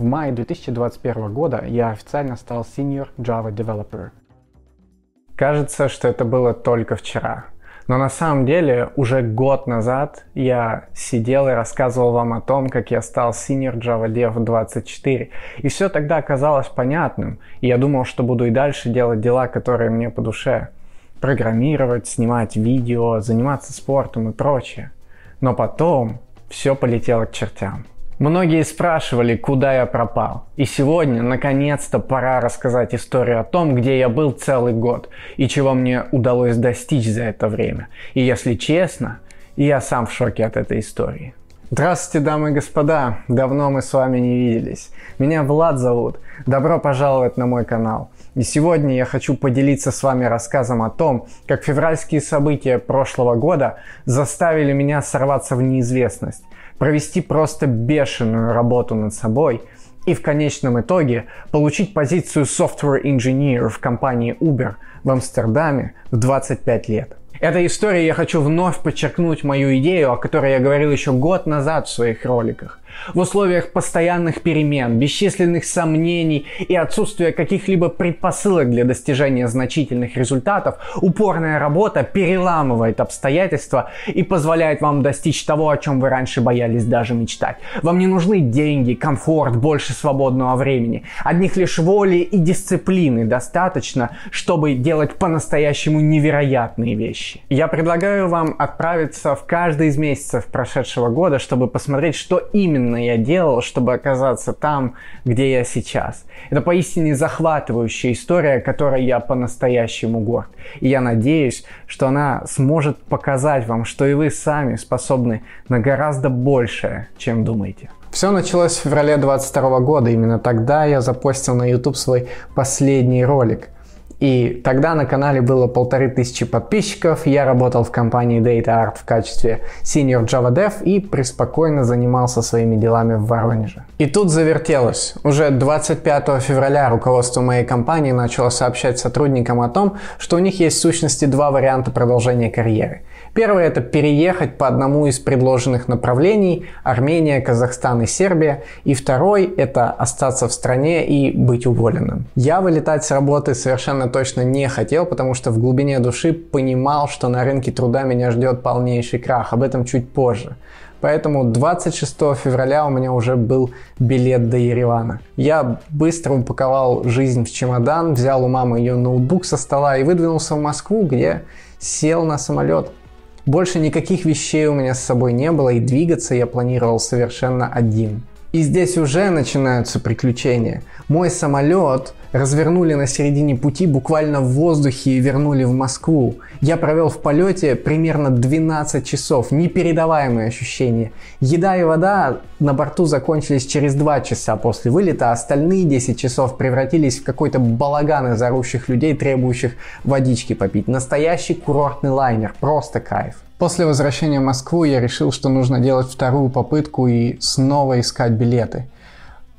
В мае 2021 года я официально стал Senior Java Developer. Кажется, что это было только вчера. Но на самом деле уже год назад я сидел и рассказывал вам о том, как я стал Senior Java Dev 24. И все тогда оказалось понятным. И я думал, что буду и дальше делать дела, которые мне по душе. Программировать, снимать видео, заниматься спортом и прочее. Но потом все полетело к чертям. Многие спрашивали, куда я пропал. И сегодня, наконец-то, пора рассказать историю о том, где я был целый год и чего мне удалось достичь за это время. И если честно, я сам в шоке от этой истории. Здравствуйте, дамы и господа! Давно мы с вами не виделись. Меня Влад зовут. Добро пожаловать на мой канал. И сегодня я хочу поделиться с вами рассказом о том, как февральские события прошлого года заставили меня сорваться в неизвестность провести просто бешеную работу над собой и в конечном итоге получить позицию software engineer в компании Uber в Амстердаме в 25 лет. Этой историей я хочу вновь подчеркнуть мою идею, о которой я говорил еще год назад в своих роликах. В условиях постоянных перемен, бесчисленных сомнений и отсутствия каких-либо предпосылок для достижения значительных результатов, упорная работа переламывает обстоятельства и позволяет вам достичь того, о чем вы раньше боялись даже мечтать. Вам не нужны деньги, комфорт, больше свободного времени. Одних лишь воли и дисциплины достаточно, чтобы делать по-настоящему невероятные вещи. Я предлагаю вам отправиться в каждый из месяцев прошедшего года, чтобы посмотреть, что именно именно я делал, чтобы оказаться там, где я сейчас. Это поистине захватывающая история, которой я по-настоящему горд. И я надеюсь, что она сможет показать вам, что и вы сами способны на гораздо большее, чем думаете. Все началось в феврале 22 года. Именно тогда я запостил на YouTube свой последний ролик – и тогда на канале было полторы тысячи подписчиков, я работал в компании Data Art в качестве Senior Java Dev и преспокойно занимался своими делами в Воронеже. И тут завертелось. Уже 25 февраля руководство моей компании начало сообщать сотрудникам о том, что у них есть в сущности два варианта продолжения карьеры. Первый это переехать по одному из предложенных направлений Армения, Казахстан и Сербия. И второй это остаться в стране и быть уволенным. Я вылетать с работы совершенно точно не хотел, потому что в глубине души понимал, что на рынке труда меня ждет полнейший крах. Об этом чуть позже. Поэтому 26 февраля у меня уже был билет до Еревана. Я быстро упаковал жизнь в чемодан, взял у мамы ее ноутбук со стола и выдвинулся в Москву, где сел на самолет. Больше никаких вещей у меня с собой не было, и двигаться я планировал совершенно один. И здесь уже начинаются приключения. Мой самолет развернули на середине пути буквально в воздухе и вернули в Москву. Я провел в полете примерно 12 часов, непередаваемые ощущения. Еда и вода на борту закончились через 2 часа после вылета, а остальные 10 часов превратились в какой-то балаган из орущих людей, требующих водички попить. Настоящий курортный лайнер, просто кайф. После возвращения в Москву я решил, что нужно делать вторую попытку и снова искать билеты.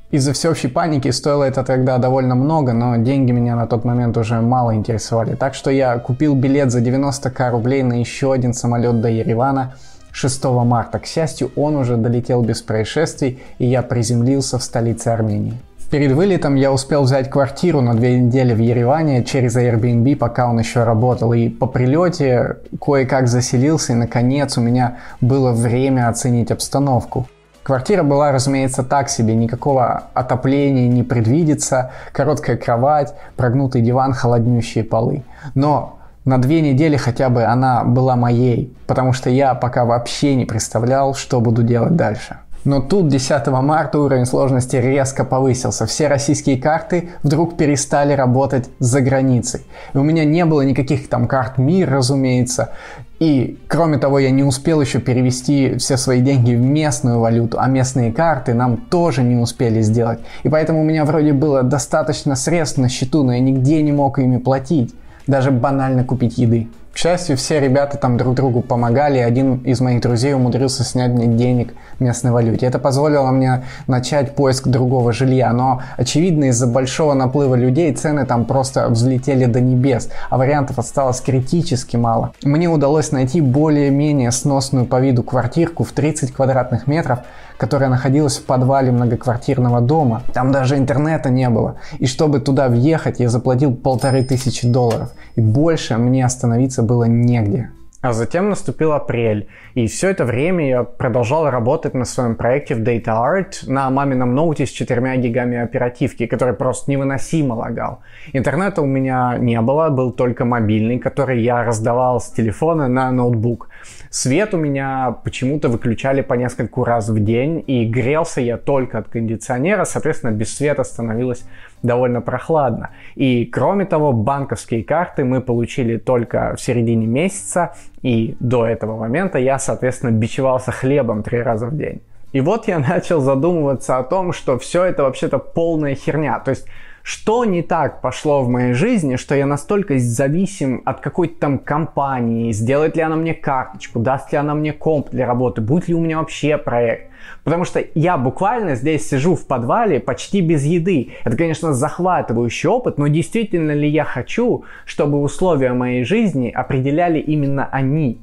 Из-за всеобщей паники стоило это тогда довольно много, но деньги меня на тот момент уже мало интересовали. Так что я купил билет за 90к рублей на еще один самолет до Еревана 6 марта. К счастью, он уже долетел без происшествий, и я приземлился в столице Армении. Перед вылетом я успел взять квартиру на две недели в Ереване через Airbnb, пока он еще работал. И по прилете кое-как заселился, и наконец у меня было время оценить обстановку. Квартира была, разумеется, так себе, никакого отопления не предвидится, короткая кровать, прогнутый диван, холоднющие полы. Но на две недели хотя бы она была моей, потому что я пока вообще не представлял, что буду делать дальше. Но тут 10 марта уровень сложности резко повысился. Все российские карты вдруг перестали работать за границей. И у меня не было никаких там карт МИР, разумеется. И, кроме того, я не успел еще перевести все свои деньги в местную валюту, а местные карты нам тоже не успели сделать. И поэтому у меня вроде было достаточно средств на счету, но я нигде не мог ими платить. Даже банально купить еды. К счастью, все ребята там друг другу помогали, и один из моих друзей умудрился снять мне денег в местной валюте. Это позволило мне начать поиск другого жилья, но, очевидно, из-за большого наплыва людей цены там просто взлетели до небес, а вариантов осталось критически мало. Мне удалось найти более-менее сносную по виду квартирку в 30 квадратных метров, которая находилась в подвале многоквартирного дома. Там даже интернета не было. И чтобы туда въехать, я заплатил полторы тысячи долларов. И больше мне остановиться было негде. А затем наступил апрель, и все это время я продолжал работать на своем проекте в Data Art на мамином ноуте с четырьмя гигами оперативки, который просто невыносимо лагал. Интернета у меня не было, был только мобильный, который я раздавал с телефона на ноутбук. Свет у меня почему-то выключали по нескольку раз в день, и грелся я только от кондиционера, соответственно, без света становилось довольно прохладно. И кроме того, банковские карты мы получили только в середине месяца, и до этого момента я, соответственно, бичевался хлебом три раза в день. И вот я начал задумываться о том, что все это вообще-то полная херня. То есть что не так пошло в моей жизни, что я настолько зависим от какой-то там компании, сделает ли она мне карточку, даст ли она мне комп для работы, будет ли у меня вообще проект. Потому что я буквально здесь сижу в подвале почти без еды. Это, конечно, захватывающий опыт, но действительно ли я хочу, чтобы условия моей жизни определяли именно они?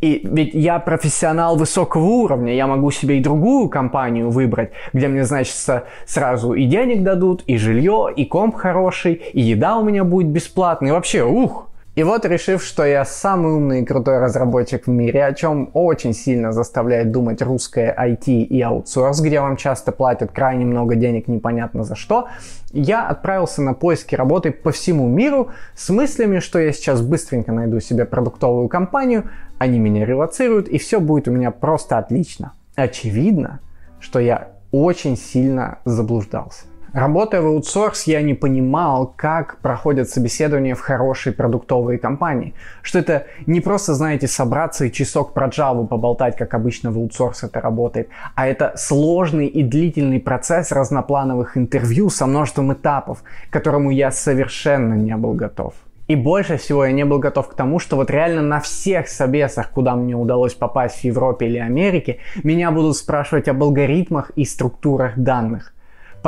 И ведь я профессионал высокого уровня, я могу себе и другую компанию выбрать, где мне, значит, сразу и денег дадут, и жилье, и комп хороший, и еда у меня будет бесплатная, и вообще, ух! И вот, решив, что я самый умный и крутой разработчик в мире, о чем очень сильно заставляет думать русское IT и аутсорс, где вам часто платят крайне много денег непонятно за что, я отправился на поиски работы по всему миру с мыслями, что я сейчас быстренько найду себе продуктовую компанию, они меня релацируют, и все будет у меня просто отлично. Очевидно, что я очень сильно заблуждался. Работая в аутсорс, я не понимал, как проходят собеседования в хорошей продуктовой компании. Что это не просто, знаете, собраться и часок про Java поболтать, как обычно в аутсорс это работает, а это сложный и длительный процесс разноплановых интервью со множеством этапов, к которому я совершенно не был готов. И больше всего я не был готов к тому, что вот реально на всех собесах, куда мне удалось попасть в Европе или Америке, меня будут спрашивать об алгоритмах и структурах данных.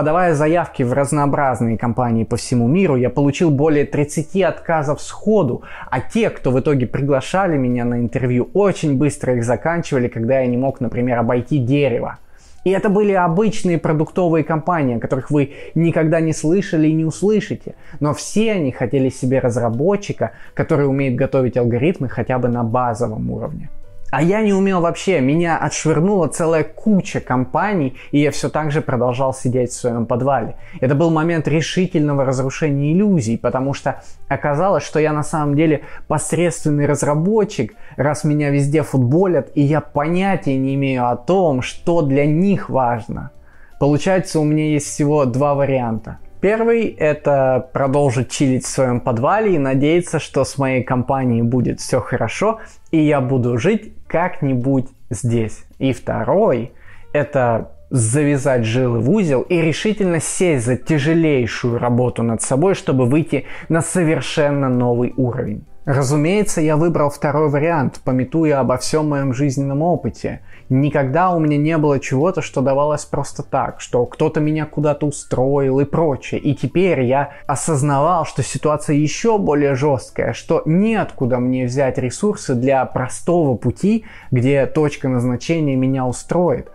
Подавая заявки в разнообразные компании по всему миру, я получил более 30 отказов сходу, а те, кто в итоге приглашали меня на интервью, очень быстро их заканчивали, когда я не мог, например, обойти дерево. И это были обычные продуктовые компании, о которых вы никогда не слышали и не услышите. Но все они хотели себе разработчика, который умеет готовить алгоритмы хотя бы на базовом уровне. А я не умел вообще, меня отшвырнула целая куча компаний, и я все так же продолжал сидеть в своем подвале. Это был момент решительного разрушения иллюзий, потому что оказалось, что я на самом деле посредственный разработчик, раз меня везде футболят, и я понятия не имею о том, что для них важно. Получается, у меня есть всего два варианта – Первый – это продолжить чилить в своем подвале и надеяться, что с моей компанией будет все хорошо, и я буду жить как-нибудь здесь. И второй – это завязать жилы в узел и решительно сесть за тяжелейшую работу над собой, чтобы выйти на совершенно новый уровень. Разумеется, я выбрал второй вариант, пометуя обо всем моем жизненном опыте. Никогда у меня не было чего-то, что давалось просто так, что кто-то меня куда-то устроил и прочее. И теперь я осознавал, что ситуация еще более жесткая, что неоткуда мне взять ресурсы для простого пути, где точка назначения меня устроит.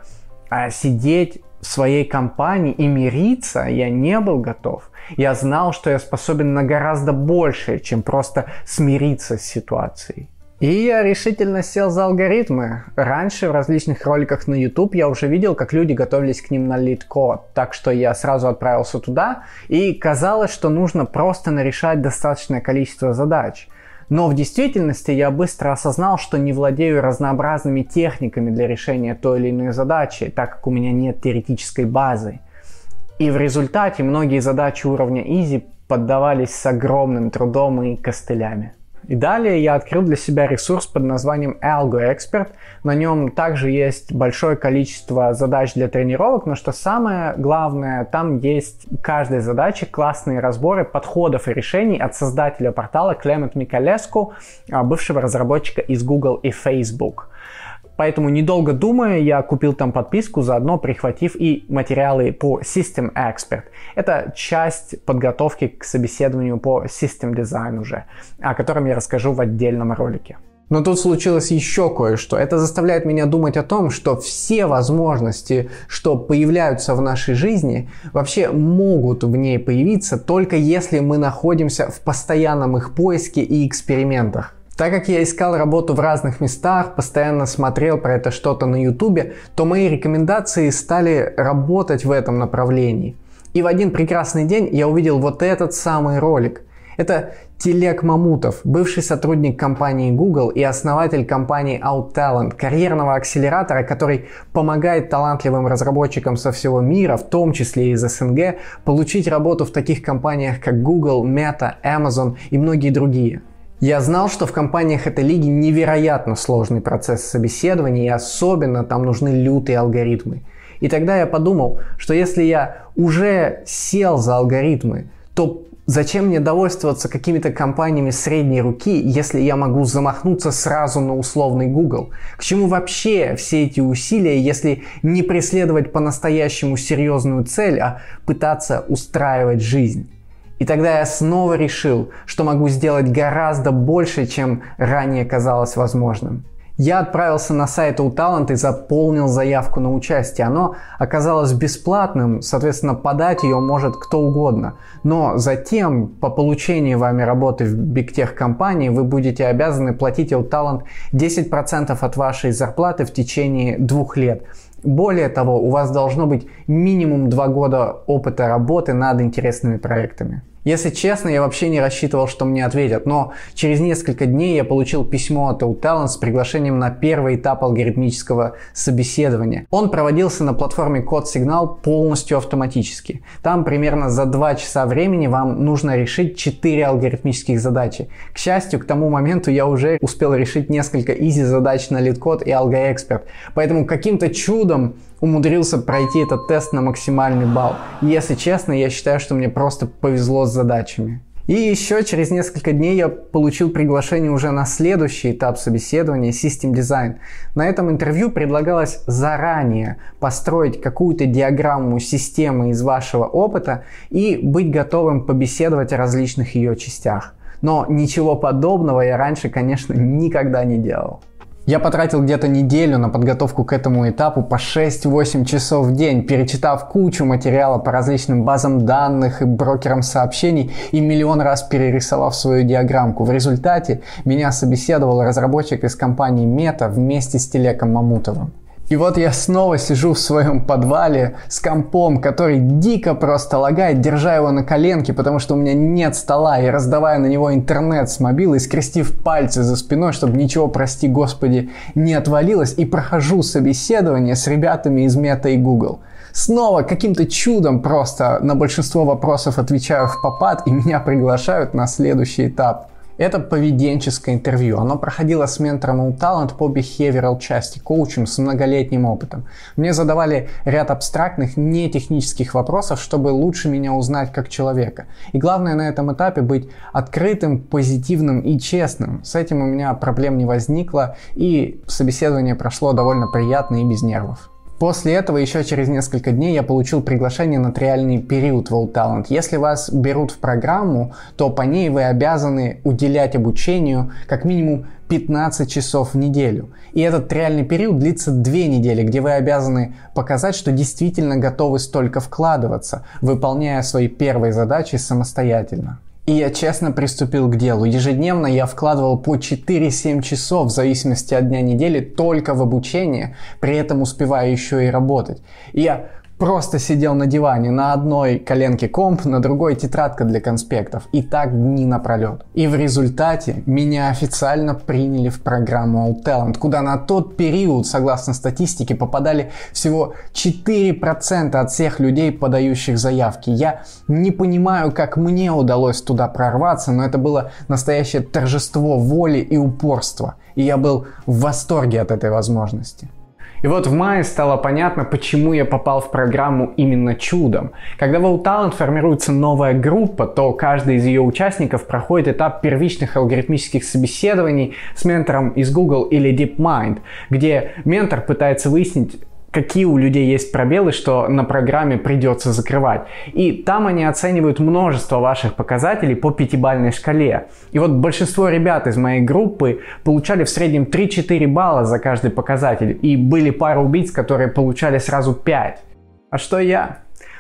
А сидеть своей компании и мириться я не был готов. Я знал, что я способен на гораздо большее, чем просто смириться с ситуацией. И я решительно сел за алгоритмы. Раньше в различных роликах на YouTube я уже видел, как люди готовились к ним на лид-код. Так что я сразу отправился туда, и казалось, что нужно просто нарешать достаточное количество задач. Но в действительности я быстро осознал, что не владею разнообразными техниками для решения той или иной задачи, так как у меня нет теоретической базы. И в результате многие задачи уровня Easy поддавались с огромным трудом и костылями. И далее я открыл для себя ресурс под названием AlgoExpert. На нем также есть большое количество задач для тренировок, но что самое главное, там есть каждой задаче классные разборы подходов и решений от создателя портала Клемент Микалеску, а, бывшего разработчика из Google и Facebook. Поэтому, недолго думая, я купил там подписку, заодно прихватив и материалы по System Expert. Это часть подготовки к собеседованию по System Design уже, о котором я расскажу в отдельном ролике. Но тут случилось еще кое-что. Это заставляет меня думать о том, что все возможности, что появляются в нашей жизни, вообще могут в ней появиться только если мы находимся в постоянном их поиске и экспериментах. Так как я искал работу в разных местах, постоянно смотрел про это что-то на ютубе, то мои рекомендации стали работать в этом направлении. И в один прекрасный день я увидел вот этот самый ролик. Это Телек Мамутов, бывший сотрудник компании Google и основатель компании OutTalent, карьерного акселератора, который помогает талантливым разработчикам со всего мира, в том числе из СНГ, получить работу в таких компаниях, как Google, Meta, Amazon и многие другие. Я знал, что в компаниях этой лиги невероятно сложный процесс собеседования, и особенно там нужны лютые алгоритмы. И тогда я подумал, что если я уже сел за алгоритмы, то зачем мне довольствоваться какими-то компаниями средней руки, если я могу замахнуться сразу на условный Google? К чему вообще все эти усилия, если не преследовать по-настоящему серьезную цель, а пытаться устраивать жизнь? И тогда я снова решил, что могу сделать гораздо больше, чем ранее казалось возможным. Я отправился на сайт UTalent и заполнил заявку на участие. Оно оказалось бесплатным, соответственно, подать ее может кто угодно. Но затем, по получении вами работы в бигтех компании, вы будете обязаны платить UTalent 10% от вашей зарплаты в течение двух лет. Более того, у вас должно быть минимум два года опыта работы над интересными проектами. Если честно, я вообще не рассчитывал, что мне ответят, но через несколько дней я получил письмо от Talent с приглашением на первый этап алгоритмического собеседования. Он проводился на платформе Сигнал полностью автоматически. Там примерно за 2 часа времени вам нужно решить 4 алгоритмических задачи. К счастью, к тому моменту я уже успел решить несколько изи задач на LeetCode и AlgoExpert, поэтому каким-то чудом умудрился пройти этот тест на максимальный балл. Если честно, я считаю, что мне просто повезло с задачами. И еще через несколько дней я получил приглашение уже на следующий этап собеседования System Design. На этом интервью предлагалось заранее построить какую-то диаграмму системы из вашего опыта и быть готовым побеседовать о различных ее частях. Но ничего подобного я раньше, конечно, никогда не делал. Я потратил где-то неделю на подготовку к этому этапу по 6-8 часов в день, перечитав кучу материала по различным базам данных и брокерам сообщений и миллион раз перерисовав свою диаграммку. В результате меня собеседовал разработчик из компании Meta вместе с Телеком Мамутовым. И вот я снова сижу в своем подвале с компом, который дико просто лагает, держа его на коленке, потому что у меня нет стола, и раздавая на него интернет с мобилой, скрестив пальцы за спиной, чтобы ничего, прости господи, не отвалилось, и прохожу собеседование с ребятами из Мета и Google. Снова каким-то чудом просто на большинство вопросов отвечаю в попад, и меня приглашают на следующий этап. Это поведенческое интервью. Оно проходило с ментором All Talent по behavioral части, коучем с многолетним опытом. Мне задавали ряд абстрактных, не технических вопросов, чтобы лучше меня узнать как человека. И главное на этом этапе быть открытым, позитивным и честным. С этим у меня проблем не возникло, и собеседование прошло довольно приятно и без нервов. После этого еще через несколько дней я получил приглашение на триальный период All Talent. Если вас берут в программу, то по ней вы обязаны уделять обучению как минимум 15 часов в неделю. И этот триальный период длится 2 недели, где вы обязаны показать, что действительно готовы столько вкладываться, выполняя свои первые задачи самостоятельно. И я честно приступил к делу. Ежедневно я вкладывал по 4-7 часов в зависимости от дня недели только в обучение, при этом успевая еще и работать. И я Просто сидел на диване, на одной коленке комп, на другой тетрадка для конспектов. И так дни напролет. И в результате меня официально приняли в программу All Talent, куда на тот период, согласно статистике, попадали всего 4% от всех людей, подающих заявки. Я не понимаю, как мне удалось туда прорваться, но это было настоящее торжество воли и упорства. И я был в восторге от этой возможности. И вот в мае стало понятно, почему я попал в программу именно чудом. Когда в Talent формируется новая группа, то каждый из ее участников проходит этап первичных алгоритмических собеседований с ментором из Google или DeepMind, где ментор пытается выяснить, какие у людей есть пробелы, что на программе придется закрывать. И там они оценивают множество ваших показателей по пятибалльной шкале. И вот большинство ребят из моей группы получали в среднем 3-4 балла за каждый показатель. И были пары убийц, которые получали сразу 5. А что я?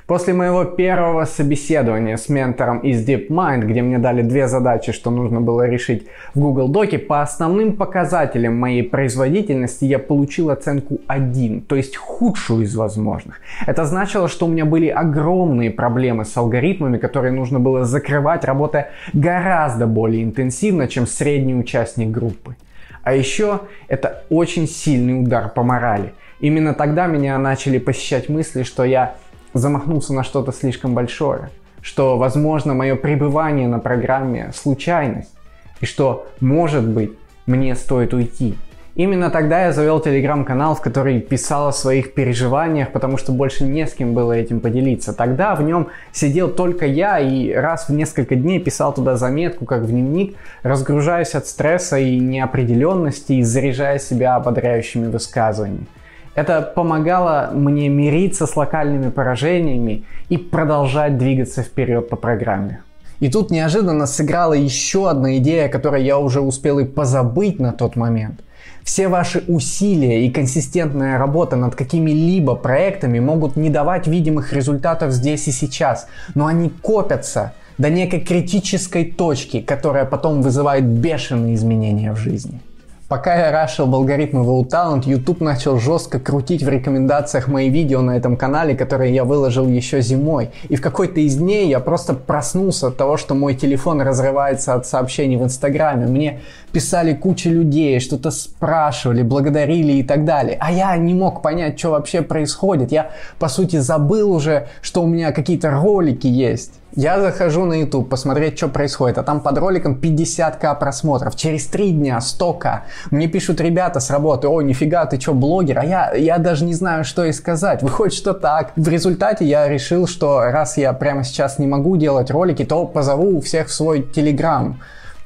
После моего первого собеседования с ментором из DeepMind, где мне дали две задачи, что нужно было решить в Google Доке, по основным показателям моей производительности я получил оценку 1, то есть худшую из возможных. Это значило, что у меня были огромные проблемы с алгоритмами, которые нужно было закрывать, работая гораздо более интенсивно, чем средний участник группы. А еще это очень сильный удар по морали. Именно тогда меня начали посещать мысли, что я замахнулся на что-то слишком большое, что, возможно, мое пребывание на программе – случайность, и что, может быть, мне стоит уйти. Именно тогда я завел телеграм-канал, в который писал о своих переживаниях, потому что больше не с кем было этим поделиться. Тогда в нем сидел только я и раз в несколько дней писал туда заметку, как в дневник, разгружаясь от стресса и неопределенности и заряжая себя ободряющими высказываниями. Это помогало мне мириться с локальными поражениями и продолжать двигаться вперед по программе. И тут неожиданно сыграла еще одна идея, которой я уже успел и позабыть на тот момент. Все ваши усилия и консистентная работа над какими-либо проектами могут не давать видимых результатов здесь и сейчас, но они копятся до некой критической точки, которая потом вызывает бешеные изменения в жизни. Пока я рашил в алгоритмы в Talent, YouTube начал жестко крутить в рекомендациях мои видео на этом канале, которые я выложил еще зимой. И в какой-то из дней я просто проснулся от того, что мой телефон разрывается от сообщений в Инстаграме. Мне писали куча людей, что-то спрашивали, благодарили и так далее. А я не мог понять, что вообще происходит. Я, по сути, забыл уже, что у меня какие-то ролики есть. Я захожу на YouTube посмотреть, что происходит, а там под роликом 50к просмотров. Через 3 дня 100к. Мне пишут ребята с работы, о, нифига, ты что, блогер? А я, я даже не знаю, что и сказать. Выходит, что так. В результате я решил, что раз я прямо сейчас не могу делать ролики, то позову всех в свой Телеграм.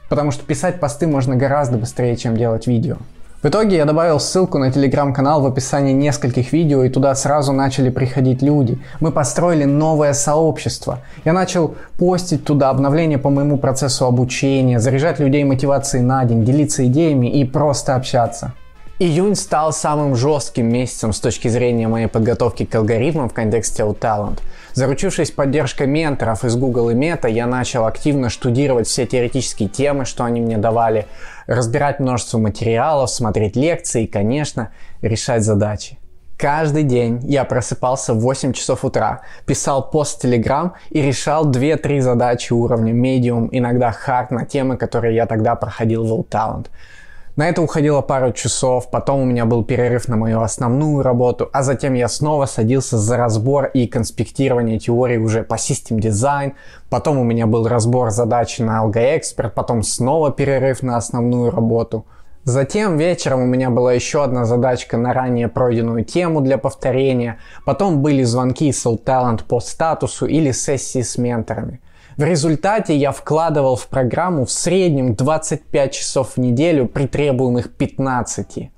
Потому что писать посты можно гораздо быстрее, чем делать видео. В итоге я добавил ссылку на телеграм-канал в описании нескольких видео, и туда сразу начали приходить люди. Мы построили новое сообщество. Я начал постить туда обновления по моему процессу обучения, заряжать людей мотивацией на день, делиться идеями и просто общаться. Июнь стал самым жестким месяцем с точки зрения моей подготовки к алгоритмам в контексте Talent. Заручившись поддержкой менторов из Google и Meta, я начал активно штудировать все теоретические темы, что они мне давали, разбирать множество материалов, смотреть лекции и, конечно, решать задачи. Каждый день я просыпался в 8 часов утра, писал пост в Telegram и решал 2-3 задачи уровня Medium, иногда Hard на темы, которые я тогда проходил в Talent. На это уходило пару часов, потом у меня был перерыв на мою основную работу, а затем я снова садился за разбор и конспектирование теории уже по System Design, потом у меня был разбор задач на AlgoExpert, потом снова перерыв на основную работу. Затем вечером у меня была еще одна задачка на ранее пройденную тему для повторения. Потом были звонки с Talent по статусу или сессии с менторами. В результате я вкладывал в программу в среднем 25 часов в неделю при требуемых 15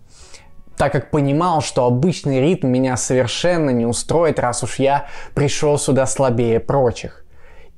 так как понимал, что обычный ритм меня совершенно не устроит, раз уж я пришел сюда слабее прочих.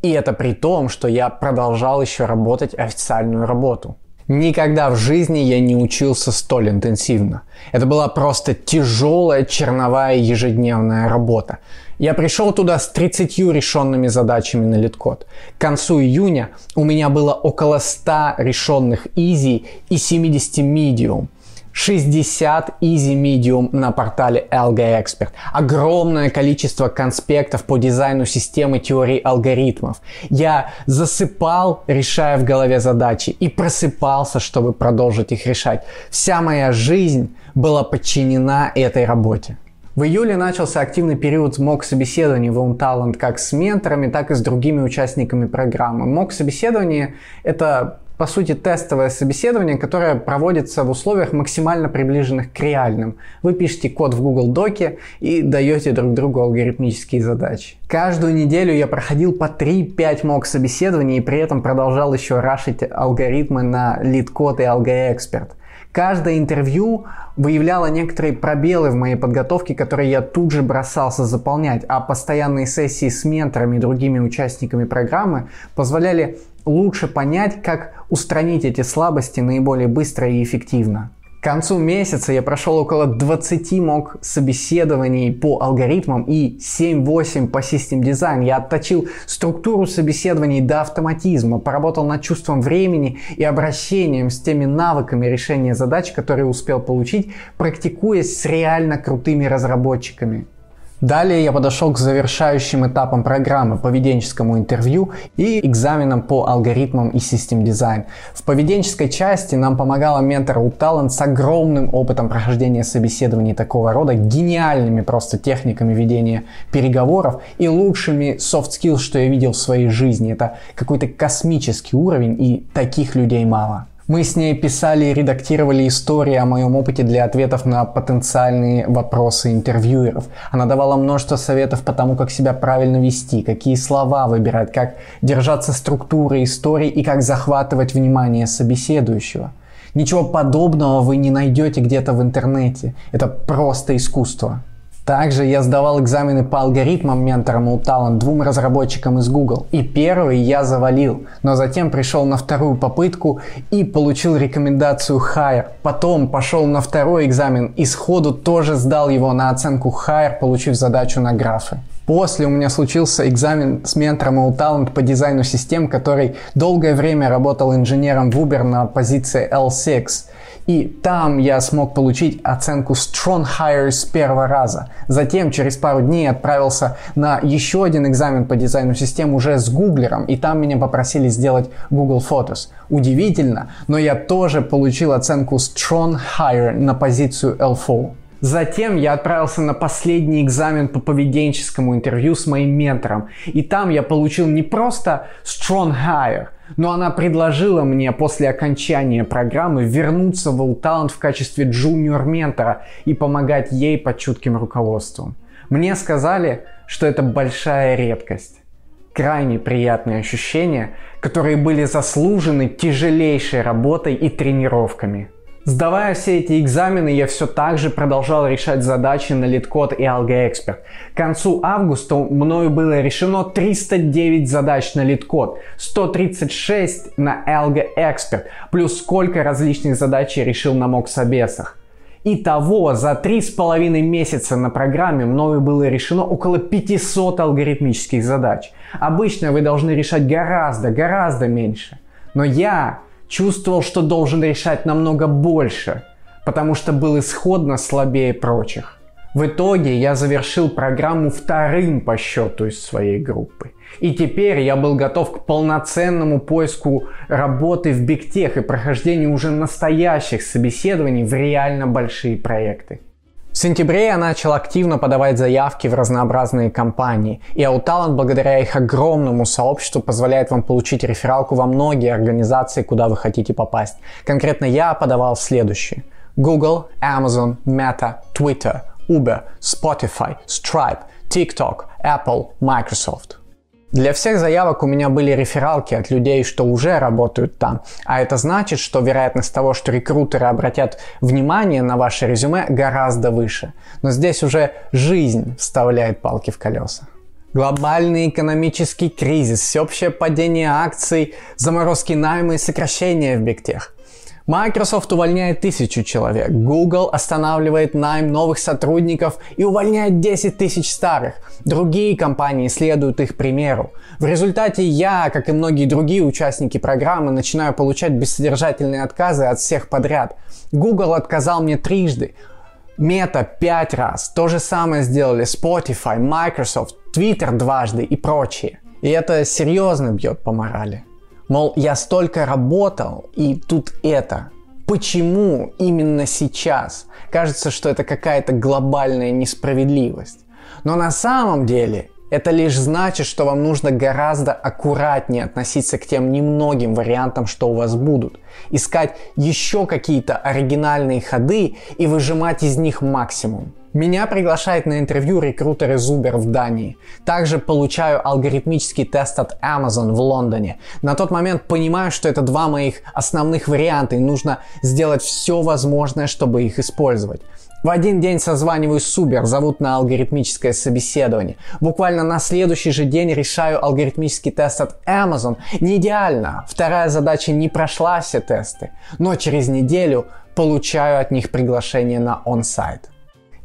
И это при том, что я продолжал еще работать официальную работу. Никогда в жизни я не учился столь интенсивно. Это была просто тяжелая черновая ежедневная работа. Я пришел туда с 30 решенными задачами на литкод. К концу июня у меня было около 100 решенных easy и 70 medium. 60 Easy Medium на портале LG Expert, огромное количество конспектов по дизайну системы теории алгоритмов. Я засыпал, решая в голове задачи, и просыпался, чтобы продолжить их решать. Вся моя жизнь была подчинена этой работе. В июле начался активный период мок-собеседований в OwnTalent как с менторами, так и с другими участниками программы. Мок-собеседование — это по сути, тестовое собеседование, которое проводится в условиях максимально приближенных к реальным. Вы пишете код в Google Доке и даете друг другу алгоритмические задачи. Каждую неделю я проходил по 3-5 мок собеседований и при этом продолжал еще рашить алгоритмы на LeetCode и AlgoExpert. Каждое интервью выявляло некоторые пробелы в моей подготовке, которые я тут же бросался заполнять, а постоянные сессии с менторами и другими участниками программы позволяли лучше понять, как устранить эти слабости наиболее быстро и эффективно. К концу месяца я прошел около 20 мог собеседований по алгоритмам и 7-8 по систем дизайн. Я отточил структуру собеседований до автоматизма, поработал над чувством времени и обращением с теми навыками решения задач, которые успел получить, практикуясь с реально крутыми разработчиками. Далее я подошел к завершающим этапам программы, поведенческому интервью и экзаменам по алгоритмам и систем дизайн. В поведенческой части нам помогала ментор Talent с огромным опытом прохождения собеседований такого рода, гениальными просто техниками ведения переговоров и лучшими soft skills, что я видел в своей жизни. Это какой-то космический уровень и таких людей мало. Мы с ней писали и редактировали истории о моем опыте для ответов на потенциальные вопросы интервьюеров. Она давала множество советов по тому, как себя правильно вести, какие слова выбирать, как держаться структуры истории и как захватывать внимание собеседующего. Ничего подобного вы не найдете где-то в интернете. Это просто искусство. Также я сдавал экзамены по алгоритмам ментором у Talent двум разработчикам из Google. И первый я завалил, но затем пришел на вторую попытку и получил рекомендацию Hire. Потом пошел на второй экзамен и сходу тоже сдал его на оценку Hire, получив задачу на графы. После у меня случился экзамен с ментором у Talent по дизайну систем, который долгое время работал инженером в Uber на позиции L6. И там я смог получить оценку Strong Hire с первого раза. Затем через пару дней отправился на еще один экзамен по дизайну систем уже с гуглером, и там меня попросили сделать Google Photos. Удивительно, но я тоже получил оценку Strong Hire на позицию L4. Затем я отправился на последний экзамен по поведенческому интервью с моим ментором. И там я получил не просто strong hire, но она предложила мне после окончания программы вернуться в All в качестве джуниор ментора и помогать ей под чутким руководством. Мне сказали, что это большая редкость. Крайне приятные ощущения, которые были заслужены тяжелейшей работой и тренировками. Сдавая все эти экзамены, я все так же продолжал решать задачи на LeetCode и AlgoExpert. К концу августа мною было решено 309 задач на LeetCode, 136 на AlgoExpert, плюс сколько различных задач я решил на моксобесах. Итого за три с половиной месяца на программе мною было решено около 500 алгоритмических задач. Обычно вы должны решать гораздо, гораздо меньше. Но я чувствовал, что должен решать намного больше, потому что был исходно слабее прочих. В итоге я завершил программу вторым по счету из своей группы. И теперь я был готов к полноценному поиску работы в Бигтех и прохождению уже настоящих собеседований в реально большие проекты. В сентябре я начал активно подавать заявки в разнообразные компании, и Outtalent благодаря их огромному сообществу позволяет вам получить рефералку во многие организации, куда вы хотите попасть. Конкретно я подавал следующие. Google, Amazon, Meta, Twitter, Uber, Spotify, Stripe, TikTok, Apple, Microsoft – для всех заявок у меня были рефералки от людей, что уже работают там. А это значит, что вероятность того, что рекрутеры обратят внимание на ваше резюме, гораздо выше. Но здесь уже жизнь вставляет палки в колеса. Глобальный экономический кризис, всеобщее падение акций, заморозки найма и сокращения в Бигтех. Microsoft увольняет тысячу человек, Google останавливает найм новых сотрудников и увольняет 10 тысяч старых. Другие компании следуют их примеру. В результате я, как и многие другие участники программы, начинаю получать бессодержательные отказы от всех подряд. Google отказал мне трижды, Мета пять раз. То же самое сделали Spotify, Microsoft, Twitter дважды и прочие. И это серьезно бьет по морали. Мол, я столько работал, и тут это. Почему именно сейчас? Кажется, что это какая-то глобальная несправедливость. Но на самом деле это лишь значит, что вам нужно гораздо аккуратнее относиться к тем немногим вариантам, что у вас будут. Искать еще какие-то оригинальные ходы и выжимать из них максимум. Меня приглашает на интервью рекрутер из Uber в Дании. Также получаю алгоритмический тест от Amazon в Лондоне. На тот момент понимаю, что это два моих основных варианта и нужно сделать все возможное, чтобы их использовать. В один день созваниваюсь с Uber, зовут на алгоритмическое собеседование. Буквально на следующий же день решаю алгоритмический тест от Amazon. Не идеально, вторая задача не прошла все тесты, но через неделю получаю от них приглашение на он-сайт.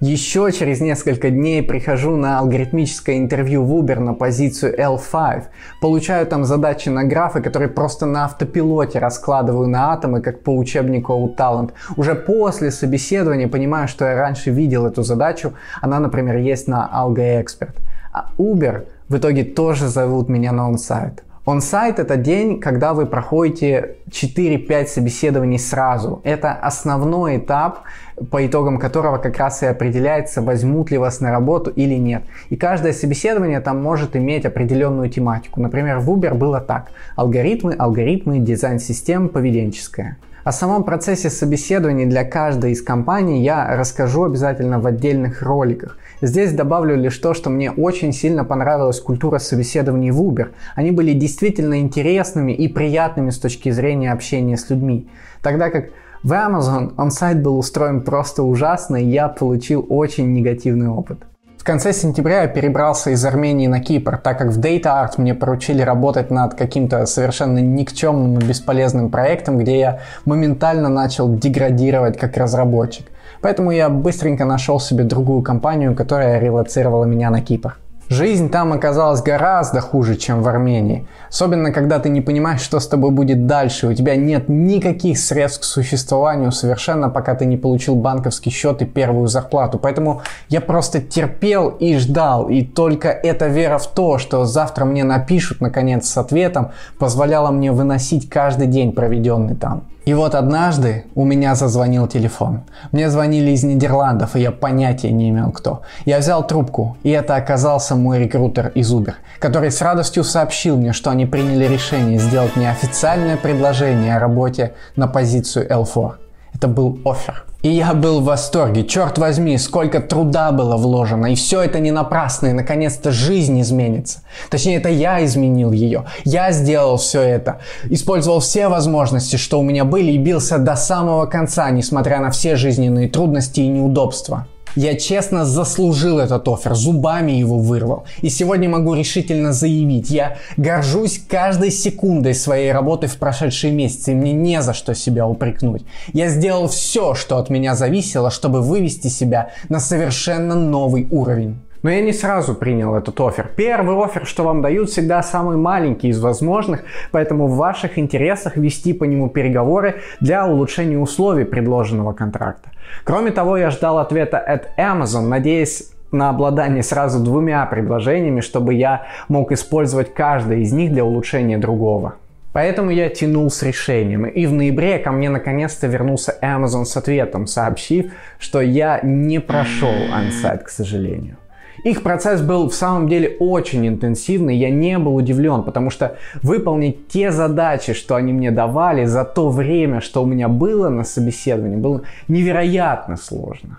Еще через несколько дней прихожу на алгоритмическое интервью в Uber на позицию L5. Получаю там задачи на графы, которые просто на автопилоте раскладываю на атомы, как по учебнику у Talent. Уже после собеседования понимаю, что я раньше видел эту задачу. Она, например, есть на Algo Expert. А Uber в итоге тоже зовут меня на он-сайт. Он-сайт это день, когда вы проходите 4-5 собеседований сразу. Это основной этап, по итогам которого как раз и определяется, возьмут ли вас на работу или нет. И каждое собеседование там может иметь определенную тематику. Например, в Uber было так. Алгоритмы, алгоритмы, дизайн систем, поведенческое. О самом процессе собеседований для каждой из компаний я расскажу обязательно в отдельных роликах. Здесь добавлю лишь то, что мне очень сильно понравилась культура собеседований в Uber. Они были действительно интересными и приятными с точки зрения общения с людьми. Тогда как в Amazon он-сайт был устроен просто ужасно, и я получил очень негативный опыт конце сентября я перебрался из Армении на Кипр, так как в Data Art мне поручили работать над каким-то совершенно никчемным и бесполезным проектом, где я моментально начал деградировать как разработчик. Поэтому я быстренько нашел себе другую компанию, которая релацировала меня на Кипр. Жизнь там оказалась гораздо хуже, чем в Армении. Особенно, когда ты не понимаешь, что с тобой будет дальше. У тебя нет никаких средств к существованию совершенно, пока ты не получил банковский счет и первую зарплату. Поэтому я просто терпел и ждал. И только эта вера в то, что завтра мне напишут, наконец, с ответом, позволяла мне выносить каждый день, проведенный там. И вот однажды у меня зазвонил телефон. Мне звонили из Нидерландов, и я понятия не имел кто. Я взял трубку, и это оказался мой рекрутер из Uber, который с радостью сообщил мне, что они приняли решение сделать мне официальное предложение о работе на позицию L4. Это был офер. И я был в восторге. Черт возьми, сколько труда было вложено. И все это не напрасно. И наконец-то жизнь изменится. Точнее, это я изменил ее. Я сделал все это. Использовал все возможности, что у меня были, и бился до самого конца, несмотря на все жизненные трудности и неудобства. Я честно заслужил этот офер, зубами его вырвал. И сегодня могу решительно заявить, я горжусь каждой секундой своей работы в прошедшие месяцы, и мне не за что себя упрекнуть. Я сделал все, что от меня зависело, чтобы вывести себя на совершенно новый уровень. Но я не сразу принял этот офер. Первый офер, что вам дают, всегда самый маленький из возможных, поэтому в ваших интересах вести по нему переговоры для улучшения условий предложенного контракта. Кроме того, я ждал ответа от Amazon, надеясь на обладание сразу двумя предложениями, чтобы я мог использовать каждое из них для улучшения другого. Поэтому я тянул с решением. И в ноябре ко мне наконец-то вернулся Amazon с ответом, сообщив, что я не прошел ансайт, к сожалению. Их процесс был в самом деле очень интенсивный, я не был удивлен, потому что выполнить те задачи, что они мне давали за то время, что у меня было на собеседовании, было невероятно сложно.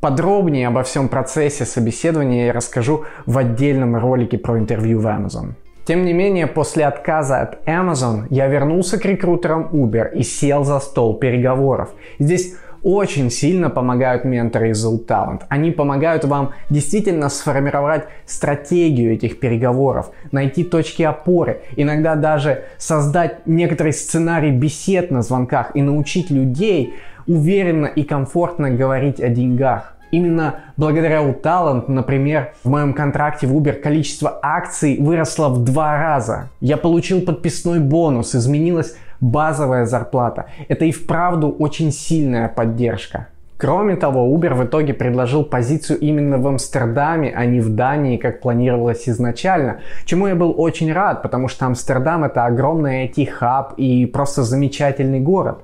Подробнее обо всем процессе собеседования я расскажу в отдельном ролике про интервью в Amazon. Тем не менее, после отказа от Amazon я вернулся к рекрутерам Uber и сел за стол переговоров. Здесь очень сильно помогают менторы из Zoom Talent. Они помогают вам действительно сформировать стратегию этих переговоров, найти точки опоры, иногда даже создать некоторый сценарий бесед на звонках и научить людей уверенно и комфортно говорить о деньгах. Именно благодаря Talent, например, в моем контракте в Uber количество акций выросло в два раза. Я получил подписной бонус, изменилась базовая зарплата. Это и вправду очень сильная поддержка. Кроме того, Uber в итоге предложил позицию именно в Амстердаме, а не в Дании, как планировалось изначально, чему я был очень рад, потому что Амстердам это огромный IT-хаб и просто замечательный город.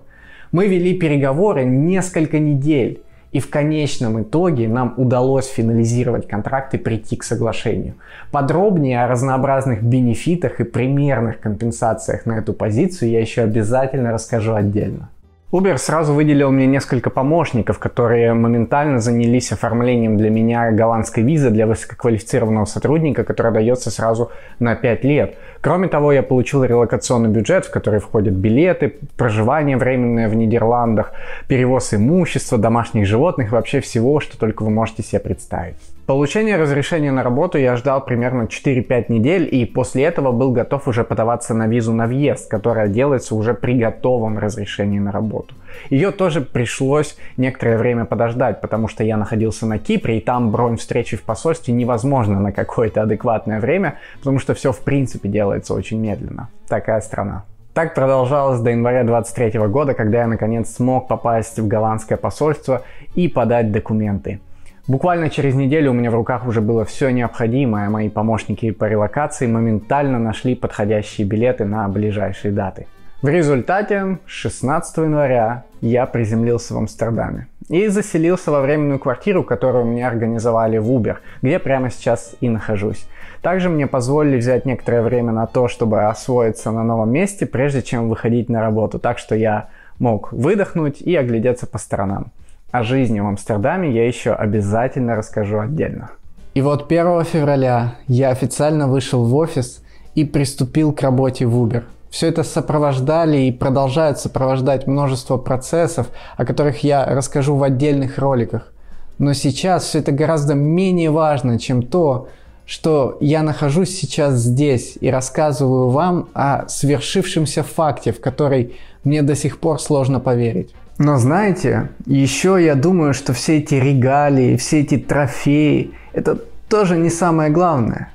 Мы вели переговоры несколько недель. И в конечном итоге нам удалось финализировать контракт и прийти к соглашению. Подробнее о разнообразных бенефитах и примерных компенсациях на эту позицию я еще обязательно расскажу отдельно. Uber сразу выделил мне несколько помощников, которые моментально занялись оформлением для меня голландской визы для высококвалифицированного сотрудника, которая дается сразу на 5 лет. Кроме того, я получил релокационный бюджет, в который входят билеты, проживание временное в Нидерландах, перевоз имущества, домашних животных, вообще всего, что только вы можете себе представить. Получение разрешения на работу я ждал примерно 4-5 недель и после этого был готов уже подаваться на визу на въезд, которая делается уже при готовом разрешении на работу. Ее тоже пришлось некоторое время подождать, потому что я находился на Кипре и там бронь встречи в посольстве невозможно на какое-то адекватное время, потому что все в принципе делается очень медленно. Такая страна. Так продолжалось до января 23 года, когда я наконец смог попасть в голландское посольство и подать документы. Буквально через неделю у меня в руках уже было все необходимое, мои помощники по релокации моментально нашли подходящие билеты на ближайшие даты. В результате 16 января я приземлился в Амстердаме и заселился во временную квартиру, которую мне организовали в Uber, где прямо сейчас и нахожусь. Также мне позволили взять некоторое время на то, чтобы освоиться на новом месте, прежде чем выходить на работу, так что я мог выдохнуть и оглядеться по сторонам. О жизни в Амстердаме я еще обязательно расскажу отдельно. И вот 1 февраля я официально вышел в офис и приступил к работе в Uber. Все это сопровождали и продолжают сопровождать множество процессов, о которых я расскажу в отдельных роликах. Но сейчас все это гораздо менее важно, чем то, что я нахожусь сейчас здесь и рассказываю вам о свершившемся факте, в который мне до сих пор сложно поверить. Но знаете, еще я думаю, что все эти регалии, все эти трофеи, это тоже не самое главное.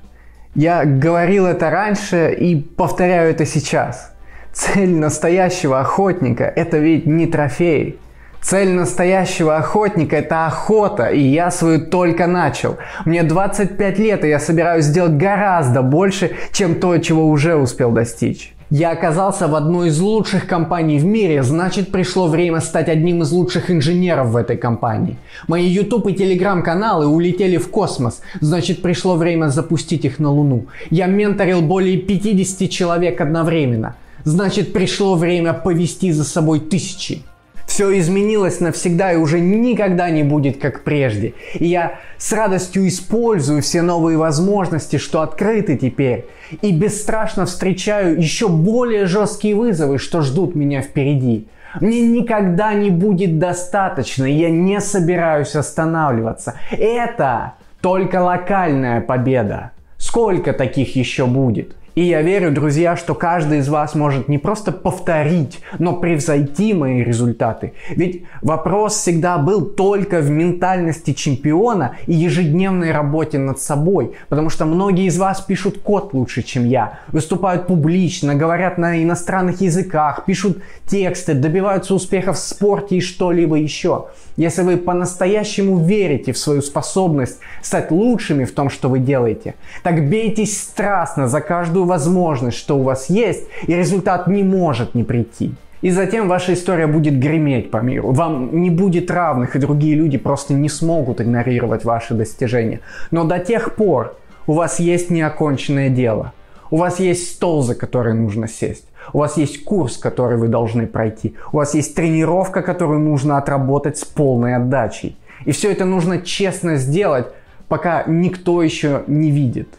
Я говорил это раньше и повторяю это сейчас. Цель настоящего охотника – это ведь не трофей. Цель настоящего охотника – это охота, и я свою только начал. Мне 25 лет, и я собираюсь сделать гораздо больше, чем то, чего уже успел достичь. Я оказался в одной из лучших компаний в мире, значит пришло время стать одним из лучших инженеров в этой компании. Мои YouTube и Telegram каналы улетели в космос, значит пришло время запустить их на Луну. Я менторил более 50 человек одновременно, значит пришло время повести за собой тысячи. Все изменилось навсегда и уже никогда не будет как прежде. И я с радостью использую все новые возможности, что открыты теперь. И бесстрашно встречаю еще более жесткие вызовы, что ждут меня впереди. Мне никогда не будет достаточно, и я не собираюсь останавливаться. Это только локальная победа. Сколько таких еще будет? И я верю, друзья, что каждый из вас может не просто повторить, но превзойти мои результаты. Ведь вопрос всегда был только в ментальности чемпиона и ежедневной работе над собой. Потому что многие из вас пишут код лучше, чем я, выступают публично, говорят на иностранных языках, пишут тексты, добиваются успехов в спорте и что-либо еще. Если вы по-настоящему верите в свою способность стать лучшими в том, что вы делаете, так бейтесь страстно за каждую возможность, что у вас есть, и результат не может не прийти. И затем ваша история будет греметь по миру. Вам не будет равных, и другие люди просто не смогут игнорировать ваши достижения. Но до тех пор у вас есть неоконченное дело. У вас есть стол, за который нужно сесть. У вас есть курс, который вы должны пройти. У вас есть тренировка, которую нужно отработать с полной отдачей. И все это нужно честно сделать, пока никто еще не видит.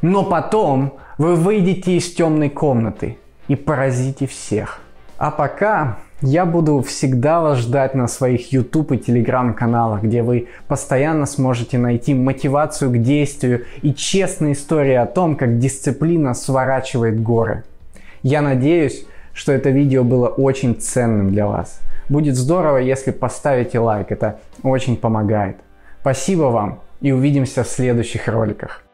Но потом вы выйдете из темной комнаты и поразите всех. А пока я буду всегда вас ждать на своих YouTube и Telegram каналах, где вы постоянно сможете найти мотивацию к действию и честные истории о том, как дисциплина сворачивает горы. Я надеюсь, что это видео было очень ценным для вас. Будет здорово, если поставите лайк, это очень помогает. Спасибо вам и увидимся в следующих роликах.